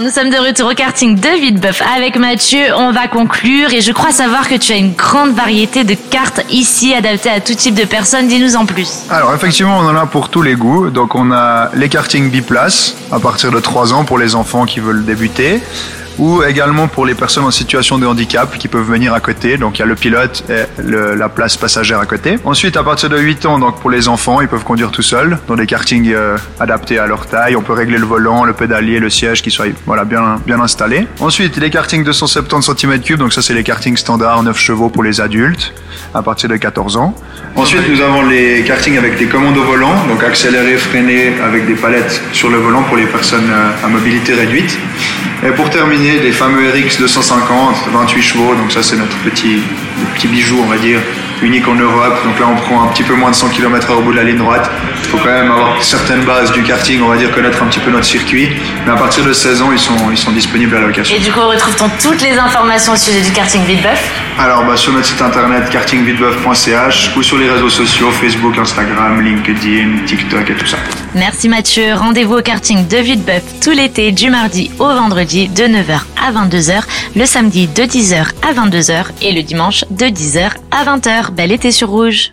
Nous sommes de retour au karting de Villebeuf avec Mathieu. On va conclure et je crois savoir que tu as une grande variété de cartes ici adaptées à tout type de personnes. Dis-nous en plus. Alors effectivement, on en a pour tous les goûts. Donc on a les kartings biplace à partir de 3 ans pour les enfants qui veulent débuter ou également pour les personnes en situation de handicap qui peuvent venir à côté. Donc il y a le pilote et le, la place passagère à côté. Ensuite, à partir de 8 ans, donc pour les enfants, ils peuvent conduire tout seuls dans des kartings euh, adaptés à leur taille. On peut régler le volant, le pédalier, le siège qui soit voilà bien bien installé. Ensuite, les kartings 270 cm3, donc ça c'est les kartings standards 9 chevaux pour les adultes à partir de 14 ans. Ensuite, nous avons les kartings avec des commandes au volant, donc accélérer, freiner avec des palettes sur le volant pour les personnes euh, à mobilité réduite. Et pour terminer, les fameux RX 250, 28 chevaux, donc ça c'est notre petit, petit bijou, on va dire, unique en Europe. Donc là on prend un petit peu moins de 100 km/h au bout de la ligne droite. Il faut quand même avoir certaines bases du karting, on va dire connaître un petit peu notre circuit. Mais à partir de 16 ans, ils sont, ils sont disponibles à la location. Et du coup, retrouve-t-on toutes les informations au sujet du karting Villebeuf Alors bah, sur notre site internet kartingvillebeuf.ch ou sur les réseaux sociaux, Facebook, Instagram, LinkedIn, TikTok et tout ça. Merci Mathieu. Rendez-vous au karting de Villebeuf tout l'été du mardi au vendredi de 9h à 22h, le samedi de 10h à 22h et le dimanche de 10h à 20h. Bel été sur Rouge